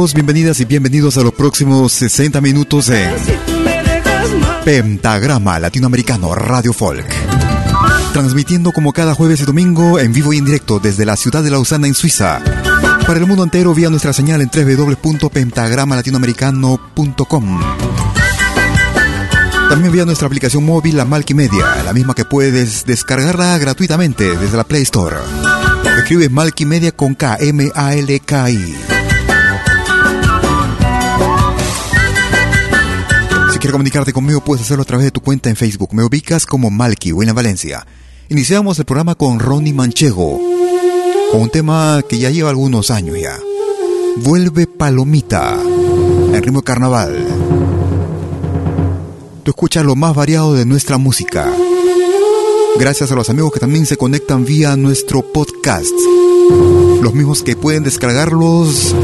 Bienvenidas y bienvenidos a los próximos 60 minutos en Pentagrama Latinoamericano Radio Folk. Transmitiendo como cada jueves y domingo en vivo y en directo desde la ciudad de Lausana en Suiza. Para el mundo entero vía nuestra señal en www.pentagramalatinoamericano.com. También vía nuestra aplicación móvil La Media, la misma que puedes descargarla gratuitamente desde la Play Store. Escribe Media con K, M-A-L-K-I. Quieres comunicarte conmigo, puedes hacerlo a través de tu cuenta en Facebook. Me ubicas como Malky, en Valencia. Iniciamos el programa con Ronnie Manchego, con un tema que ya lleva algunos años ya. Vuelve Palomita, en ritmo de carnaval. Tú escuchas lo más variado de nuestra música. Gracias a los amigos que también se conectan vía nuestro podcast. Los mismos que pueden descargarlos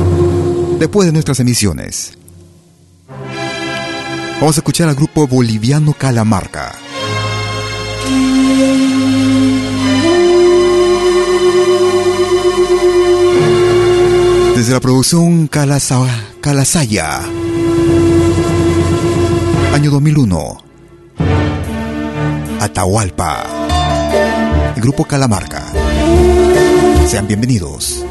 después de nuestras emisiones. Vamos a escuchar al grupo boliviano Calamarca. Desde la producción Calasaya, año 2001, Atahualpa, el grupo Calamarca. Sean bienvenidos.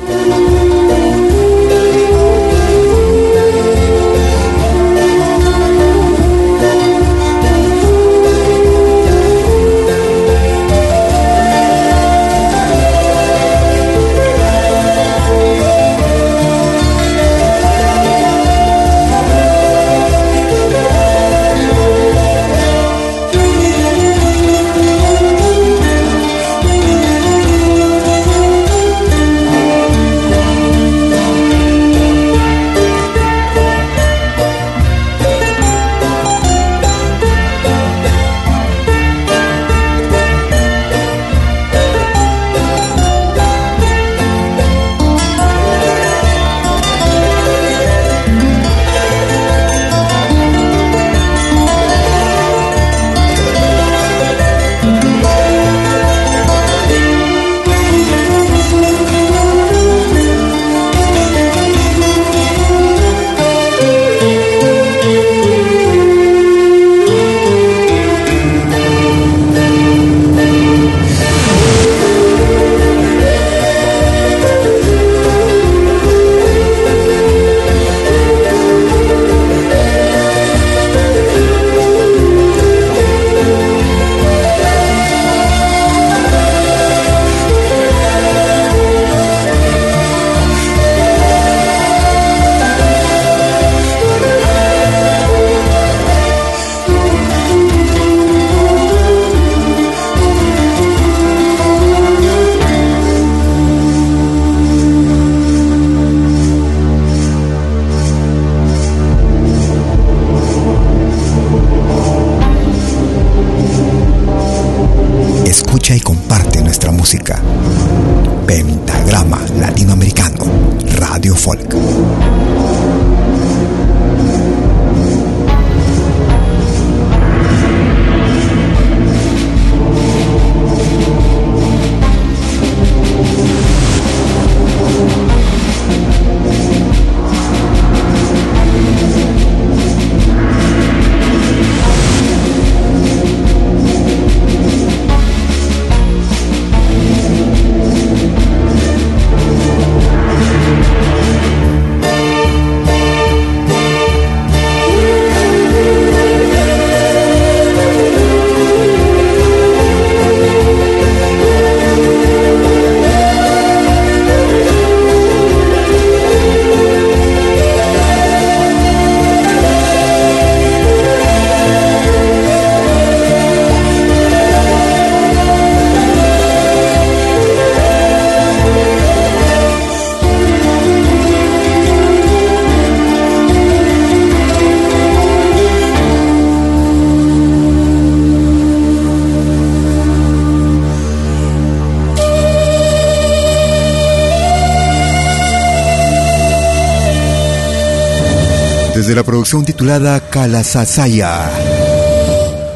La producción titulada Calasasaya.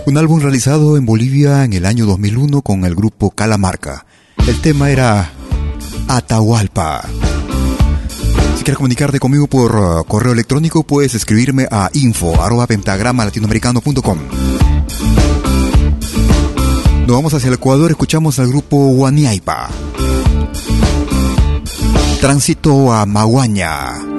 Un álbum realizado en Bolivia en el año 2001 con el grupo Calamarca. El tema era Atahualpa. Si quieres comunicarte conmigo por uh, correo electrónico, puedes escribirme a info latinoamericano.com. Nos vamos hacia el Ecuador, escuchamos al grupo Guaniaipa. Tránsito a Maguaña.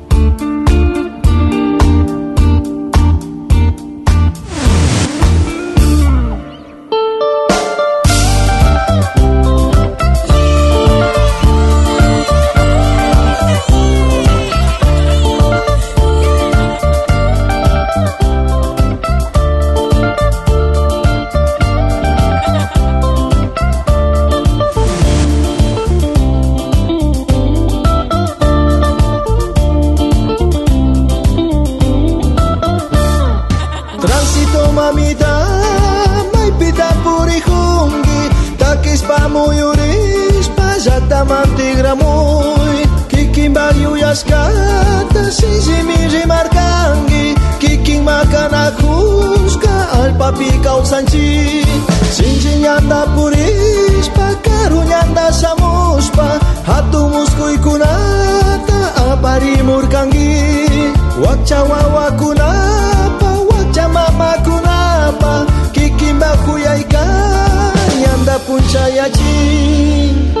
tapikau sanji sinjiñanta purishpa karuñanta shamushpa hatun musquykunata aparimurqanki wakcha wawakunapa wakcha mamakunapa kikinpa yanta punchayachin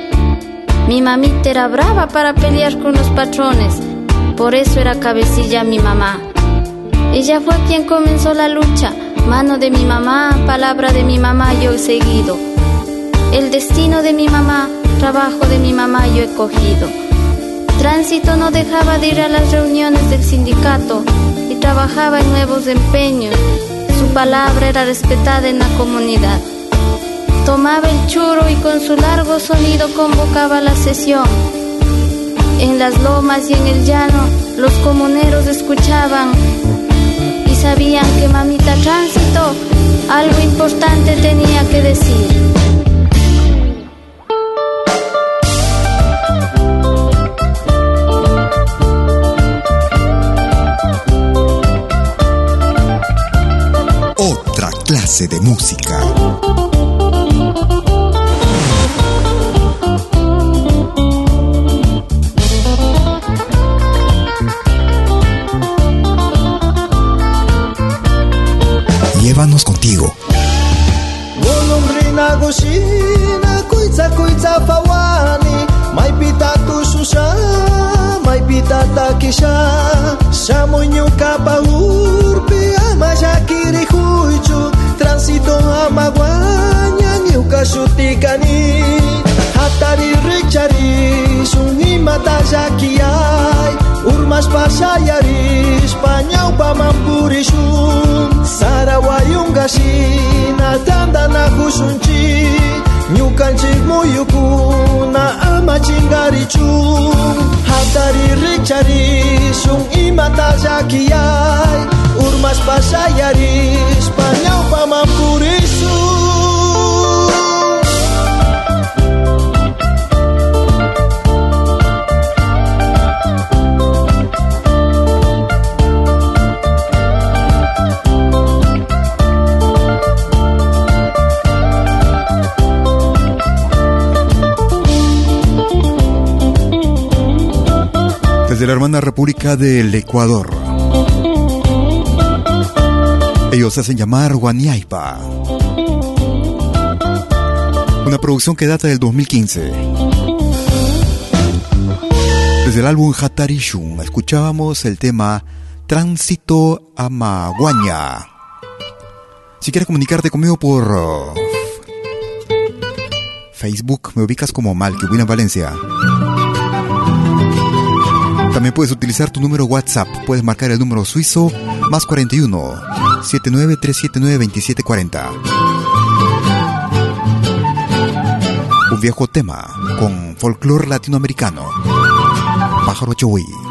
Mi mamita era brava para pelear con los patrones, por eso era cabecilla mi mamá. Ella fue quien comenzó la lucha, mano de mi mamá, palabra de mi mamá yo he seguido. El destino de mi mamá, trabajo de mi mamá yo he cogido. Tránsito no dejaba de ir a las reuniones del sindicato y trabajaba en nuevos empeños. Su palabra era respetada en la comunidad. Tomaba el churro y con su largo sonido convocaba la sesión. En las lomas y en el llano los comuneros escuchaban y sabían que mamita tránsito algo importante tenía que decir. Otra clase de música. Contigo. Golondrina goshina, kuitza kuitza fawani, Urmas pasaiaris, panhaupa mampurixun Sarawayungasina, mo Ñukanchik muyukuna ama chingarichun Hatari rikcharishun imata llakiyay Urmas pasaiaris, panhaupa mampurixun de la hermana República del Ecuador. Ellos hacen llamar Guaniaipa. Una producción que data del 2015. Desde el álbum Hatarishun escuchábamos el tema Tránsito a Maguaña. Si quieres comunicarte conmigo por uh, Facebook me ubicas como Malky Valencia. También puedes utilizar tu número WhatsApp. Puedes marcar el número suizo más 41 79379 2740. Un viejo tema con folclore latinoamericano. Pájaro Chowi.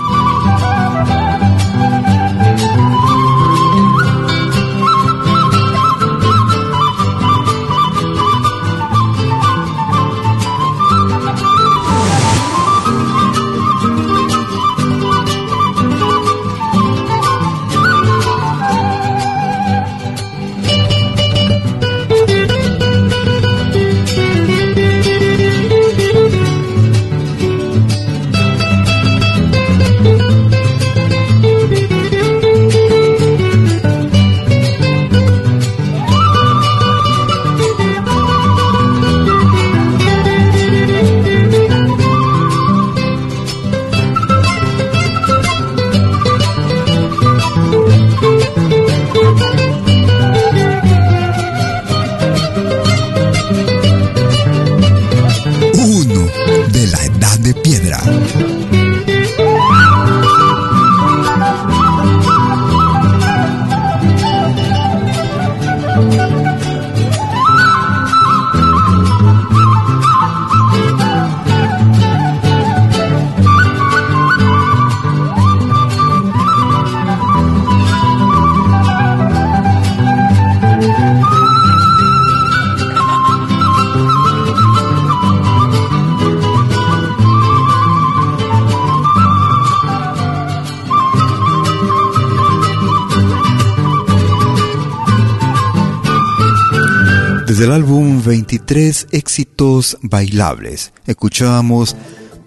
23 éxitos bailables, escuchábamos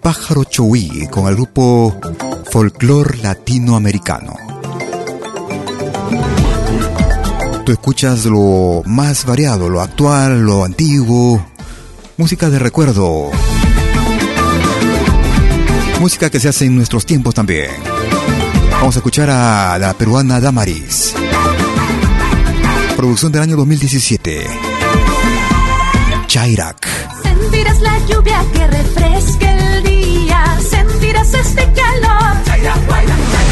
Pájaro Chowi con el grupo Folklore Latinoamericano. Tú escuchas lo más variado, lo actual, lo antiguo, música de recuerdo, música que se hace en nuestros tiempos también. Vamos a escuchar a la peruana Damaris. Producción del año 2017. Chairak. Sentirás la lluvia que refresque el día, sentirás este calor. Volarás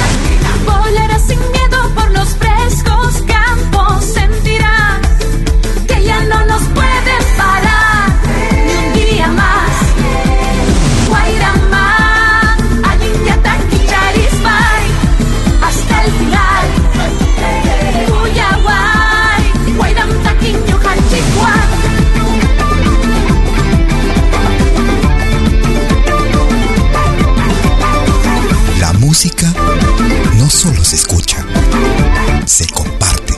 se comparte.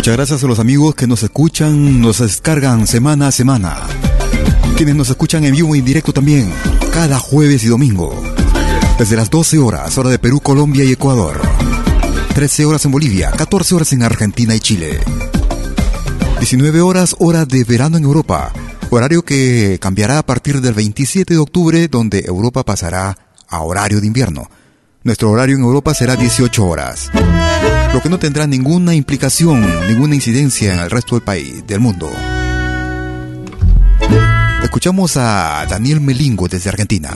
Muchas gracias a los amigos que nos escuchan, nos descargan semana a semana. Quienes nos escuchan en vivo y en directo también, cada jueves y domingo. Desde las 12 horas, hora de Perú, Colombia y Ecuador. 13 horas en Bolivia, 14 horas en Argentina y Chile. 19 horas, hora de verano en Europa. Horario que cambiará a partir del 27 de octubre, donde Europa pasará a horario de invierno. Nuestro horario en Europa será 18 horas, lo que no tendrá ninguna implicación, ninguna incidencia en el resto del país, del mundo. Escuchamos a Daniel Melingo desde Argentina.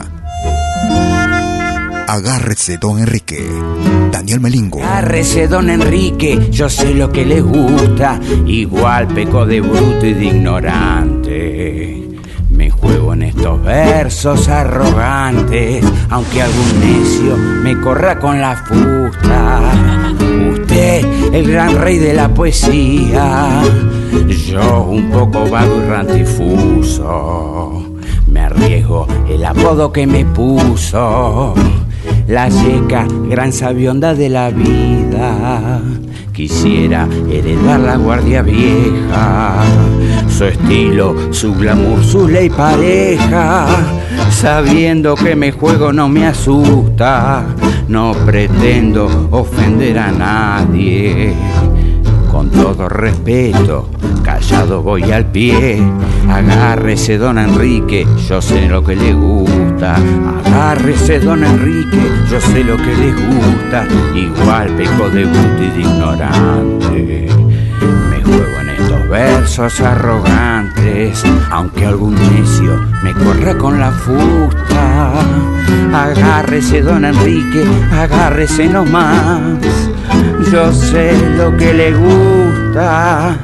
Agárrese, don Enrique. Daniel Melingo. Agárrese, don Enrique, yo sé lo que le gusta. Igual peco de bruto y de ignorante. Me juego en estos versos arrogantes, aunque algún necio me corra con la fusta. El gran rey de la poesía, yo un poco vago y rantifuso. Me arriesgo el apodo que me puso la yeca, gran sabionda de la vida. Quisiera heredar la guardia vieja, su estilo, su glamour, su ley pareja, sabiendo que me juego no me asusta, no pretendo ofender a nadie. Con todo respeto, callado voy al pie. Agárrese, don Enrique, yo sé lo que le gusta. Agárrese, don Enrique, yo sé lo que le gusta. Igual peco de gusto y de ignorante. Me juego en estos versos arrogantes, aunque algún necio me corra con la fusta. Agárrese, don Enrique, agárrese nomás yo sé lo que le gusta.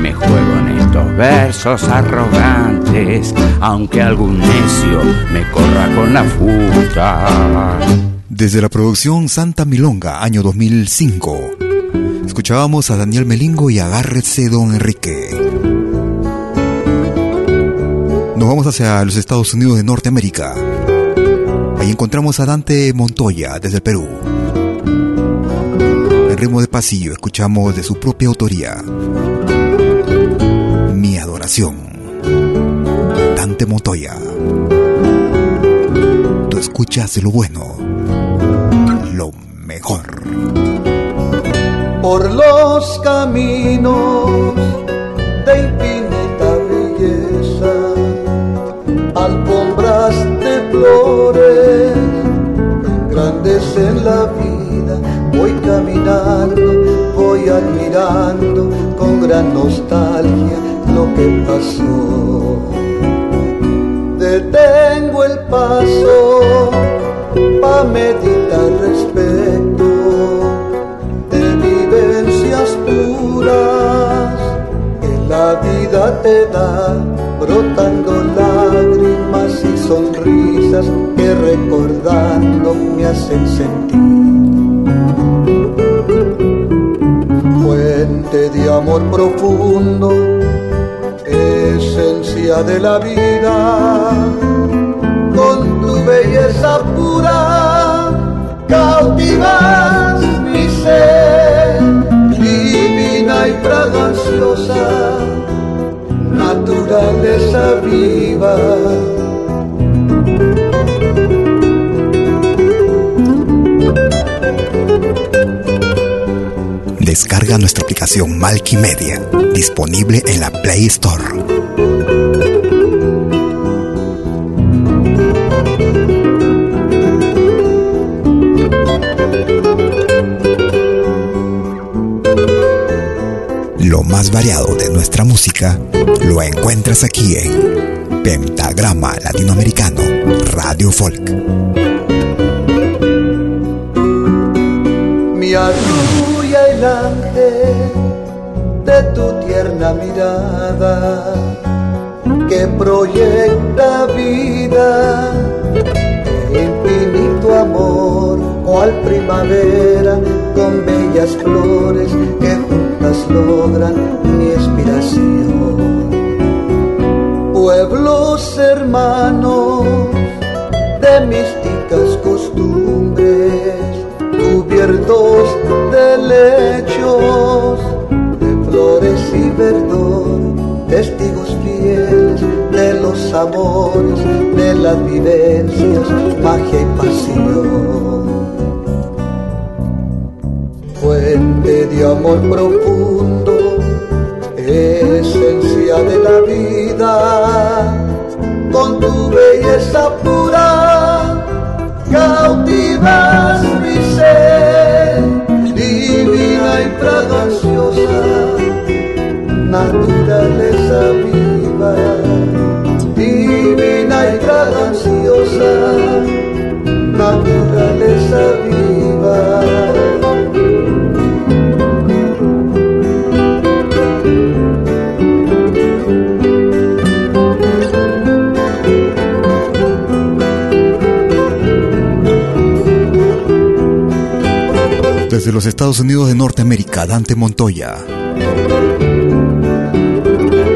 Me juego en estos versos arrogantes, aunque algún necio me corra con la futa. Desde la producción Santa Milonga, año 2005, escuchábamos a Daniel Melingo y Agárrese Don Enrique. Nos vamos hacia los Estados Unidos de Norteamérica. Ahí encontramos a Dante Montoya desde el Perú ritmo de pasillo escuchamos de su propia autoría. Adoración. Dante Montoya. Tú escuchas lo bueno, lo mejor. Por los caminos de infinita belleza, alfombras de flores, grandes en la vida Voy caminando, voy admirando con gran nostalgia que pasó. Detengo el paso pa' meditar respecto de vivencias puras que la vida te da, brotando lágrimas y sonrisas que recordando me hacen sentir de amor profundo, de la vida, con tu belleza pura, cautivas mi ser, divina y fraganciosa, naturaleza viva Descarga nuestra aplicación Media, disponible en la Play Store. Más variado de nuestra música lo encuentras aquí en Pentagrama Latinoamericano Radio Folk. Mi de tu tierna mirada que proyecta vida infinito amor cual primavera con bellas flores que logran mi inspiración. Pueblos hermanos de místicas costumbres, cubiertos de lechos, de flores y verdor, testigos fieles de los amores, de las vivencias, magia y pasión De amor profundo, esencia de la vida, con tu belleza pura, cautivas mi ser, divina y fraganciosa, naturaleza viva, Desde los Estados Unidos de Norteamérica, Dante Montoya.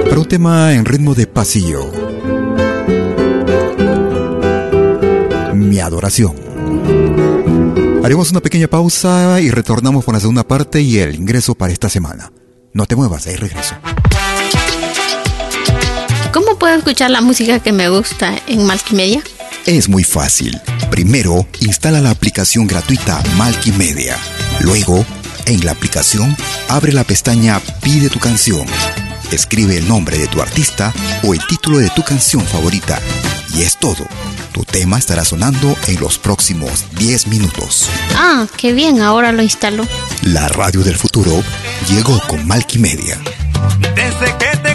Para un tema en ritmo de pasillo. Mi adoración. Haremos una pequeña pausa y retornamos con la segunda parte y el ingreso para esta semana. No te muevas, ahí regreso. ¿Cómo puedo escuchar la música que me gusta en Multimedia? Es muy fácil. Primero, instala la aplicación gratuita Multimedia. Luego, en la aplicación, abre la pestaña Pide tu canción. Escribe el nombre de tu artista o el título de tu canción favorita. Y es todo. Tu tema estará sonando en los próximos 10 minutos. Ah, qué bien, ahora lo instalo. La radio del futuro llegó con Multimedia. Desde que te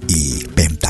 y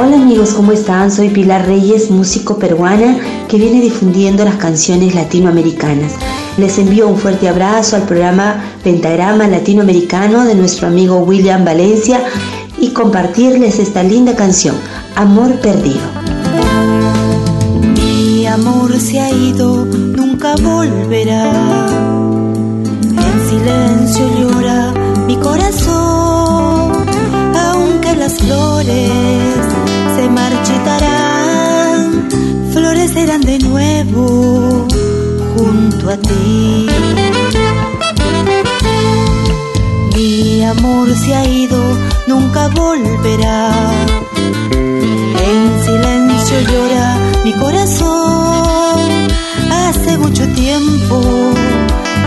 Hola amigos, ¿cómo están? Soy Pilar Reyes, músico peruana que viene difundiendo las canciones latinoamericanas. Les envío un fuerte abrazo al programa Pentagrama Latinoamericano de nuestro amigo William Valencia y compartirles esta linda canción, Amor Perdido. Mi amor se ha ido, nunca volverá. En silencio llora mi corazón, aunque las flores florecerán de nuevo junto a ti. Mi amor se ha ido, nunca volverá. En silencio llora mi corazón. Hace mucho tiempo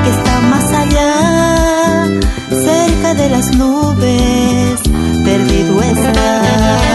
que está más allá, cerca de las nubes, perdido está.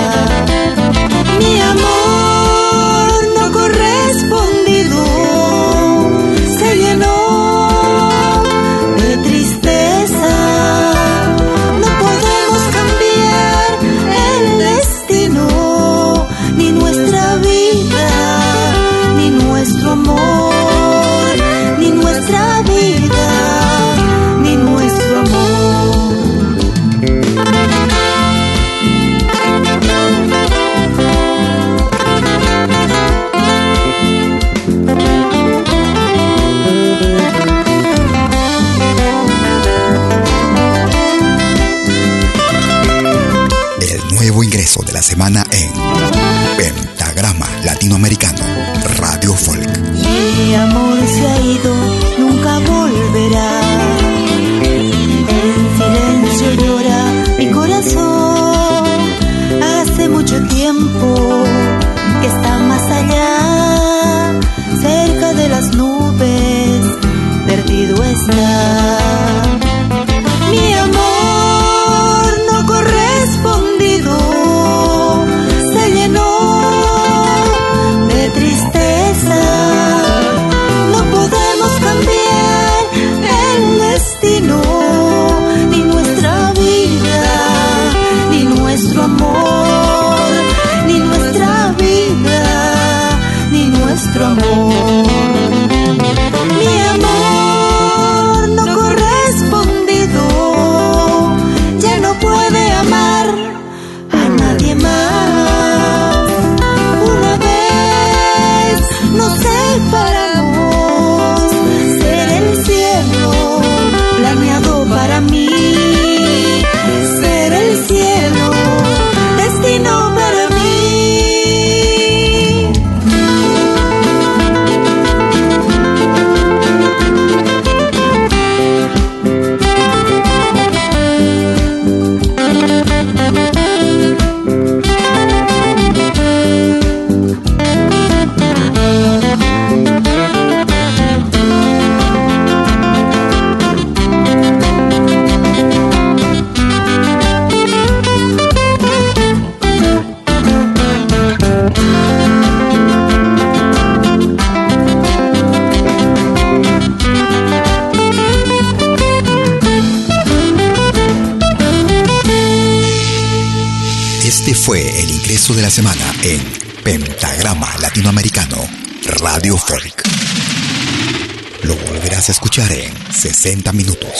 Escuchar en 60 minutos.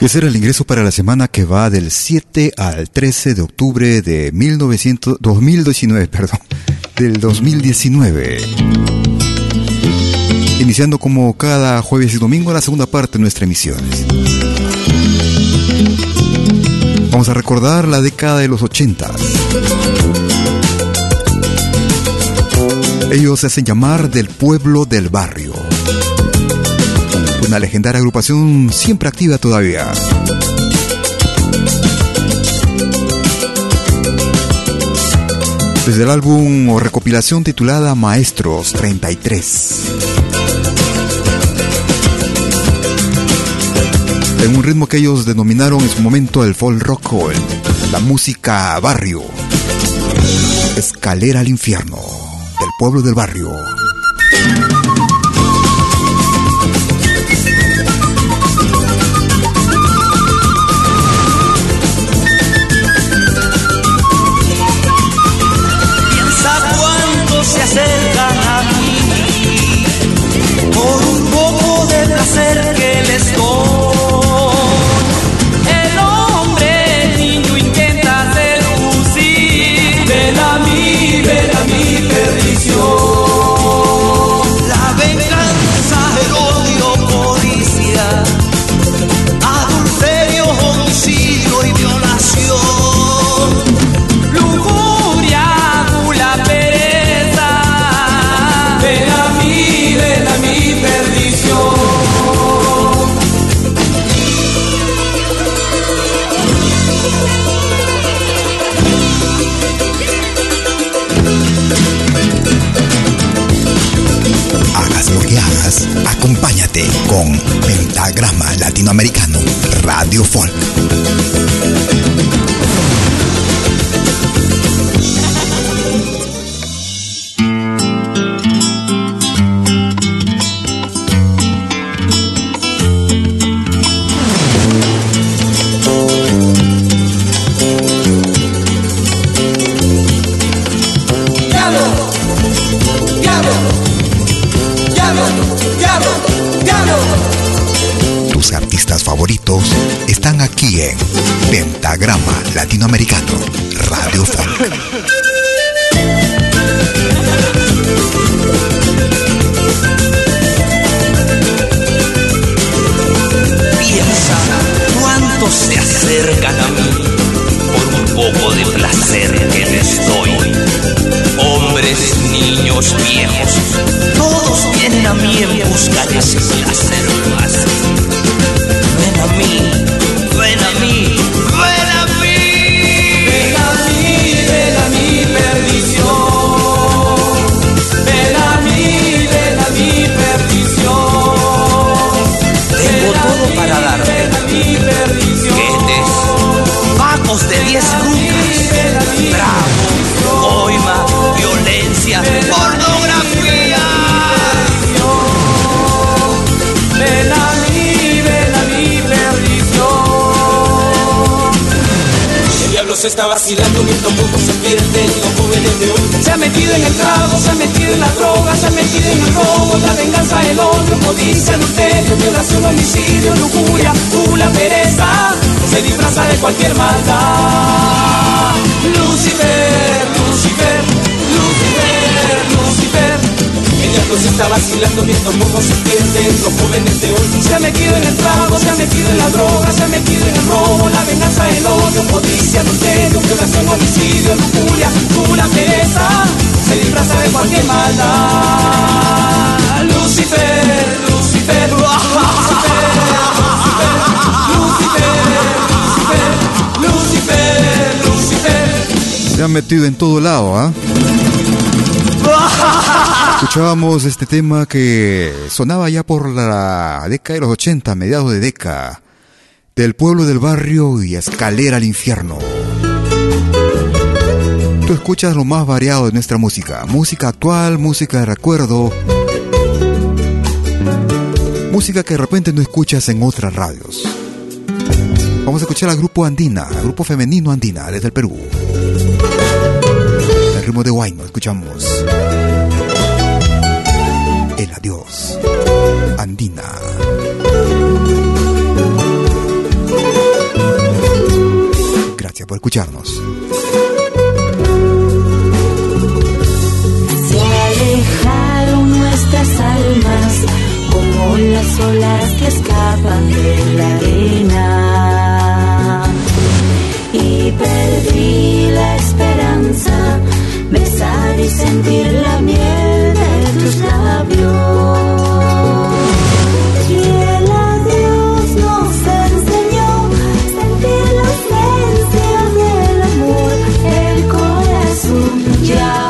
Y ese era el ingreso para la semana que va del 7 al 13 de octubre de 1900, 2019, perdón, del 2019. Iniciando como cada jueves y domingo la segunda parte de nuestra emisión. Vamos a recordar la década de los 80. Ellos se hacen llamar del pueblo del barrio. Una legendaria agrupación siempre activa todavía. Desde el álbum o recopilación titulada Maestros 33. En un ritmo que ellos denominaron en su momento el folk rock o la música barrio. Escalera al infierno del pueblo del barrio. Con Pentagrama Latinoamericano, Radio Folk. Pentagrama Latinoamericano, Radio Folk. Vacilando poco se pierden los jóvenes de. Se ha metido en el trago, se ha metido en la droga, se ha metido en el robo, la venganza, el odio, codicia, adulterio, violación, homicidio, lujuria, gula, pereza. Se disfraza de cualquier maldad. Vacilando mientras poco se pierden los jóvenes de hoy. Se ha metido en el trago, se ha metido en la droga, se ha metido en el robo, la venganza, el odio, codicia, adulterio, violación, homicidio, lujuria, gula, pereza. Se disfraza de cualquier maldad. Lucifer, Lucifer, Lucifer, Lucifer, Lucifer, Lucifer, Lucifer. Se han metido en todo lado, ¿ah? Escuchábamos este tema que sonaba ya por la década de los 80, mediados de década, del pueblo del barrio y escalera al infierno. Tú escuchas lo más variado de nuestra música, música actual, música de recuerdo, música que de repente no escuchas en otras radios. Vamos a escuchar al grupo Andina, al grupo femenino Andina desde el Perú. el ritmo de Guayno, escuchamos Adiós, Andina. Gracias por escucharnos. Se alejaron nuestras almas como las olas que escapan de la arena. Y perdí la esperanza, besar y sentir la miel tus labios. Y el adiós nos enseñó sentir la ausencia del amor. El corazón ya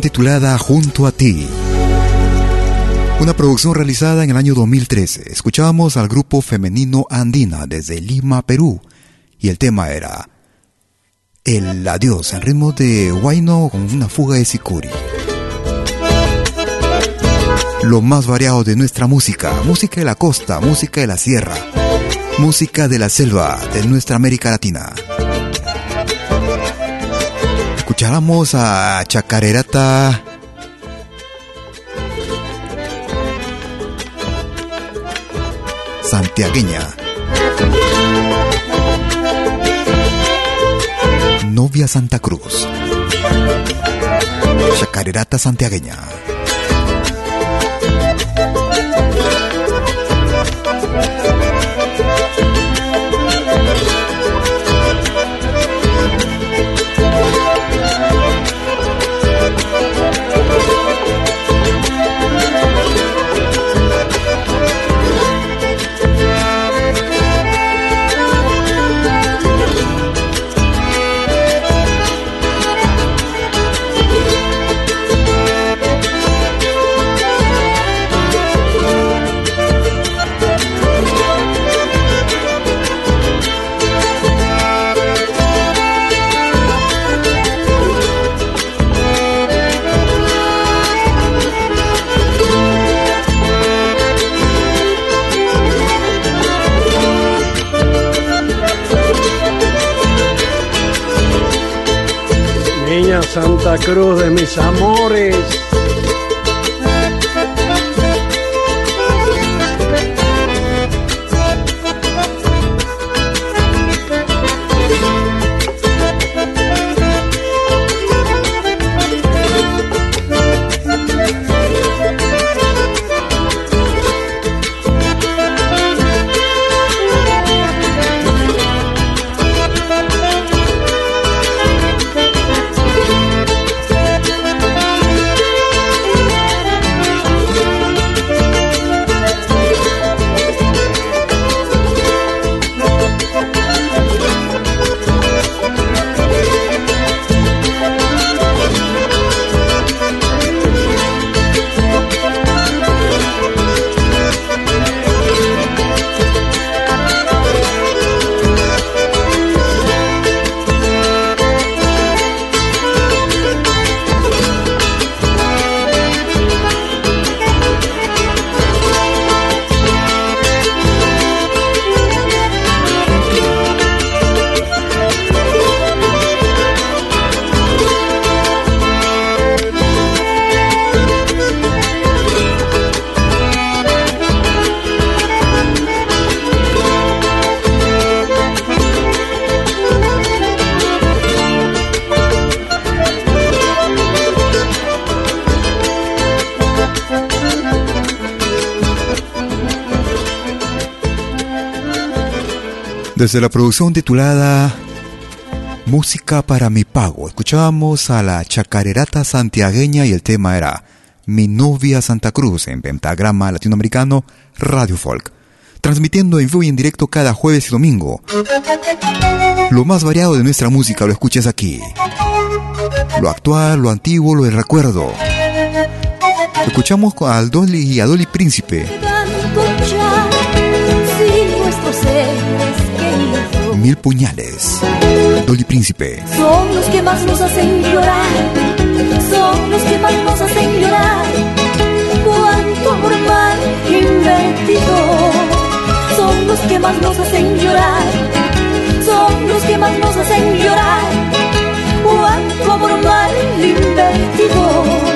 titulada Junto a ti. Una producción realizada en el año 2013. Escuchábamos al grupo femenino Andina desde Lima, Perú. Y el tema era El Adiós, en ritmo de Huayno con una fuga de Sicuri. Lo más variado de nuestra música. Música de la costa, música de la sierra. Música de la selva de nuestra América Latina escucháramos a Chacarerata. Santiagueña. Novia Santa Cruz. Chacarerata santiagueña. Cruz de mis amores. Desde la producción titulada Música para mi pago, escuchábamos a la chacarerata santiagueña y el tema era Mi novia Santa Cruz en pentagrama latinoamericano Radio Folk, transmitiendo en vivo y en directo cada jueves y domingo. Lo más variado de nuestra música lo escuchas aquí. Lo actual, lo antiguo, lo del recuerdo. Escuchamos a Dolly y a Dolly Príncipe. Mil puñales. Dolly Príncipe. Son los que más nos hacen llorar. Son los que más nos hacen llorar. Cuánto amor mal invertido. Son los que más nos hacen llorar. Son los que más nos hacen llorar. Cuánto amor mal invertido.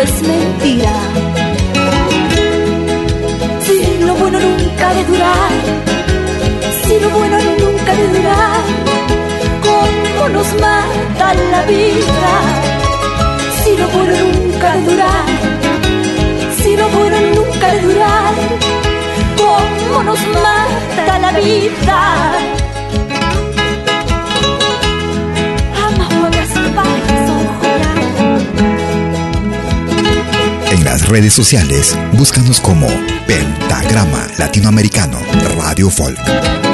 Es mentira? Si lo bueno nunca de durar, si lo bueno nunca de durar, ¿cómo nos mata la vida? Si lo bueno nunca de durar, si lo bueno nunca de durar, ¿cómo nos mata la vida? Redes sociales, búscanos como Pentagrama Latinoamericano Radio Folk.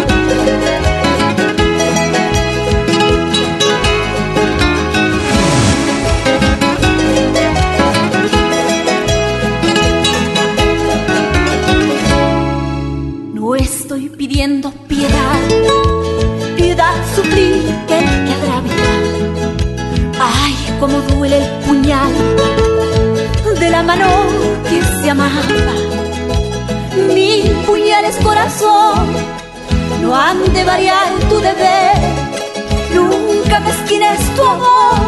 Que se amaba. Mil puñales corazón no han de variar tu deber. Nunca me esquines tu amor,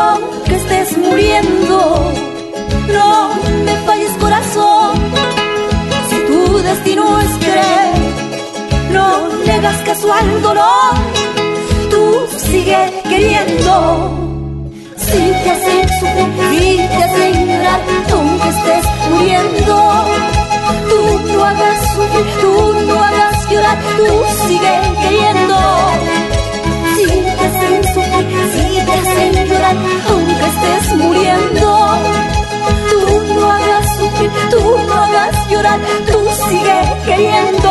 aunque estés muriendo. No me falles corazón, si tu destino es creer, no le hagas caso al dolor, tú sigue queriendo. Te hacen llorar, aunque estés muriendo, tú no hagas sufrir, tú no hagas llorar, tú sigue queriendo. Te hacen llorar, aunque estés muriendo, tú no hagas sufrir, tú no hagas llorar, tú sigue queriendo.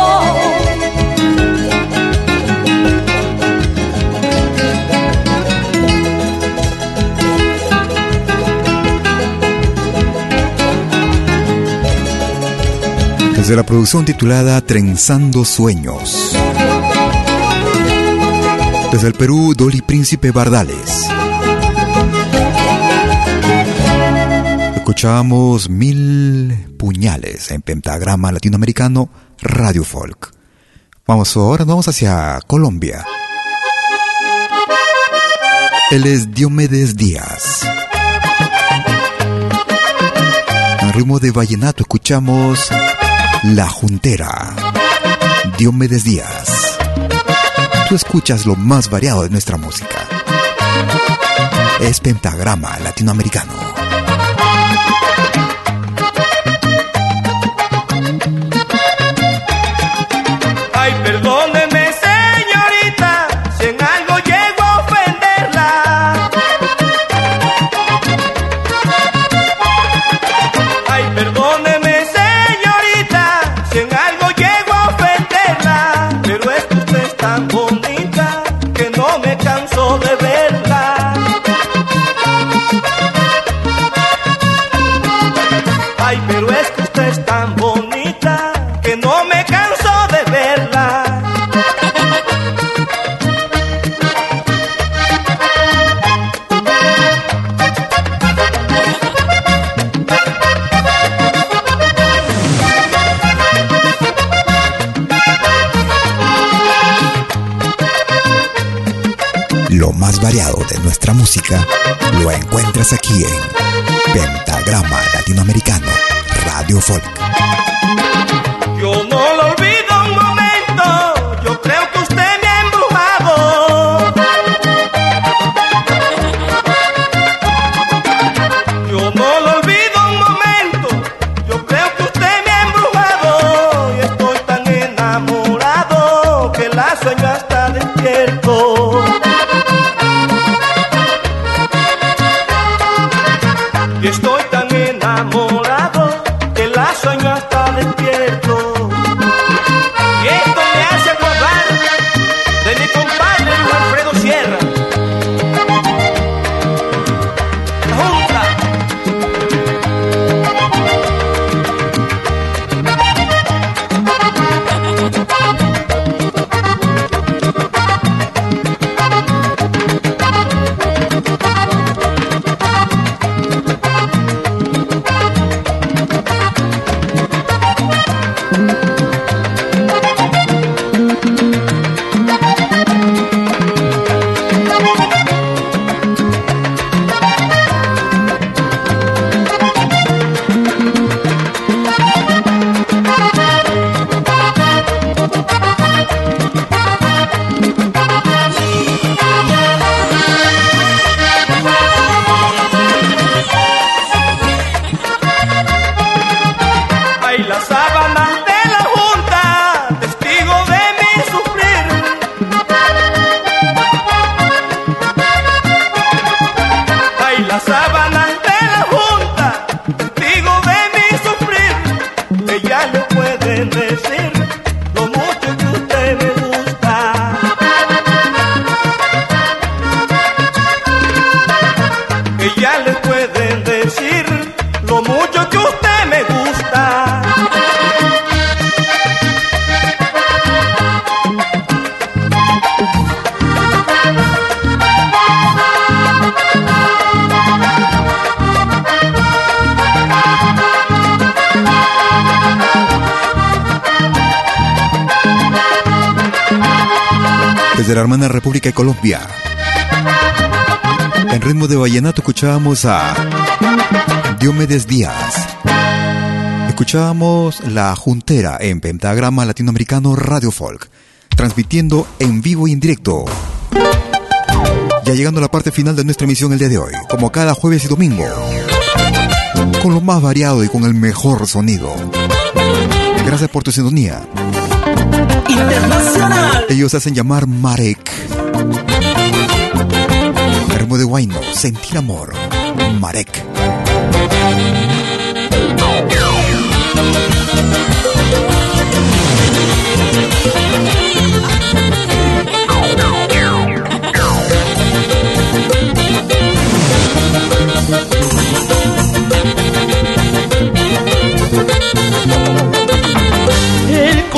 Desde la producción titulada Trenzando Sueños. Desde el Perú, Dolly Príncipe Bardales. Escuchamos Mil Puñales en pentagrama latinoamericano Radio Folk. Vamos ahora, vamos hacia Colombia. Él es Diomedes Díaz. En ritmo de vallenato escuchamos la Juntera. Diomedes Díaz. Tú escuchas lo más variado de nuestra música. Es pentagrama latinoamericano. Música lo encuentras aquí en Pentagrama Latinoamericano Radio Folk. Desde la hermana República de Colombia. En ritmo de vallenato escuchábamos a Diomedes Díaz. Escuchábamos La Juntera en Pentagrama Latinoamericano Radio Folk, transmitiendo en vivo y en directo. Ya llegando a la parte final de nuestra emisión el día de hoy, como cada jueves y domingo, con lo más variado y con el mejor sonido. Gracias por tu sintonía. Internacional. Ellos hacen llamar Marek. Hermo de Guayno, sentir amor. Marek.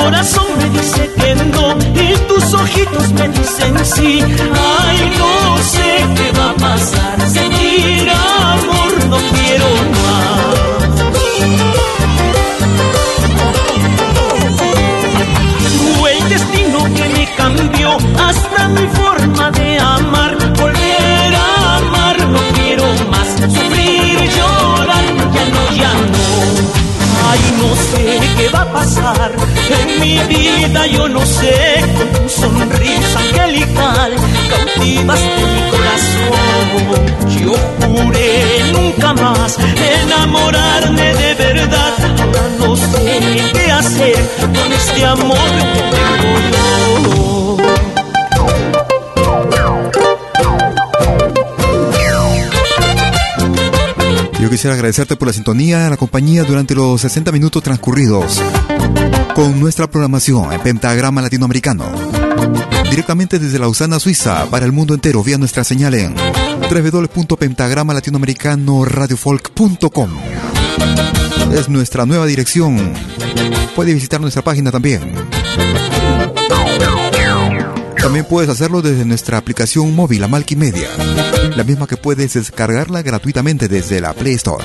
Corazón me dice que no y tus ojitos me dicen sí. Ay, no sé qué va a pasar. Sentir amor no quiero más. Fue el destino que me cambió hasta mi forma qué va a pasar en mi vida, yo no sé, con tu sonrisa angelical cautivaste mi corazón. Yo juré nunca más enamorarme de verdad, ahora no sé qué hacer con este amor que tengo yo. Yo quisiera agradecerte por la sintonía, la compañía durante los 60 minutos transcurridos con nuestra programación en Pentagrama Latinoamericano. Directamente desde Lausana, Suiza, para el mundo entero, vía nuestra señal en www.pentagrama-latinoamericano-radiofolk.com. Es nuestra nueva dirección. Puede visitar nuestra página también. También puedes hacerlo desde nuestra aplicación móvil, la Media, la misma que puedes descargarla gratuitamente desde la Play Store.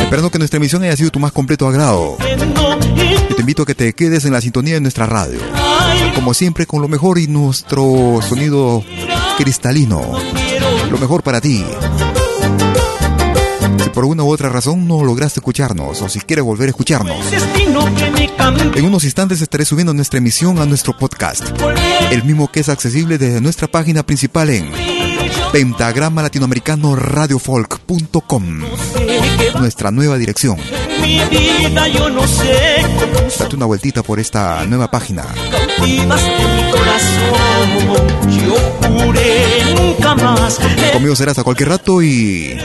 Esperando que nuestra emisión haya sido tu más completo agrado. Y te invito a que te quedes en la sintonía de nuestra radio. Como siempre, con lo mejor y nuestro sonido cristalino. Lo mejor para ti. Si por una u otra razón no lograste escucharnos o si quieres volver a escucharnos, en unos instantes estaré subiendo nuestra emisión a nuestro podcast, el mismo que es accesible desde nuestra página principal en pentagrama latinoamericano radiofolk.com, nuestra nueva dirección. Date una vueltita por esta nueva página. Conmigo serás a cualquier rato y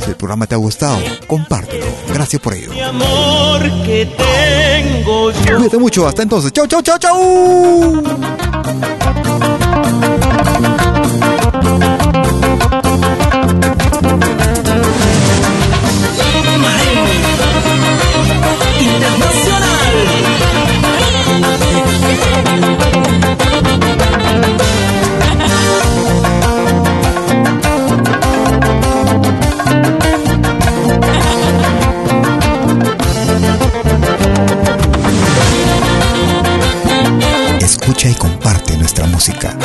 si el programa te ha gustado, compártelo. Gracias por ello. mi amor que tengo yo. Cuídate mucho, hasta entonces. Chau, chau, chau, chau. Y comparte nuestra música.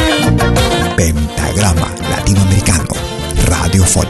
Pentagrama Latinoamericano, Radio Folk.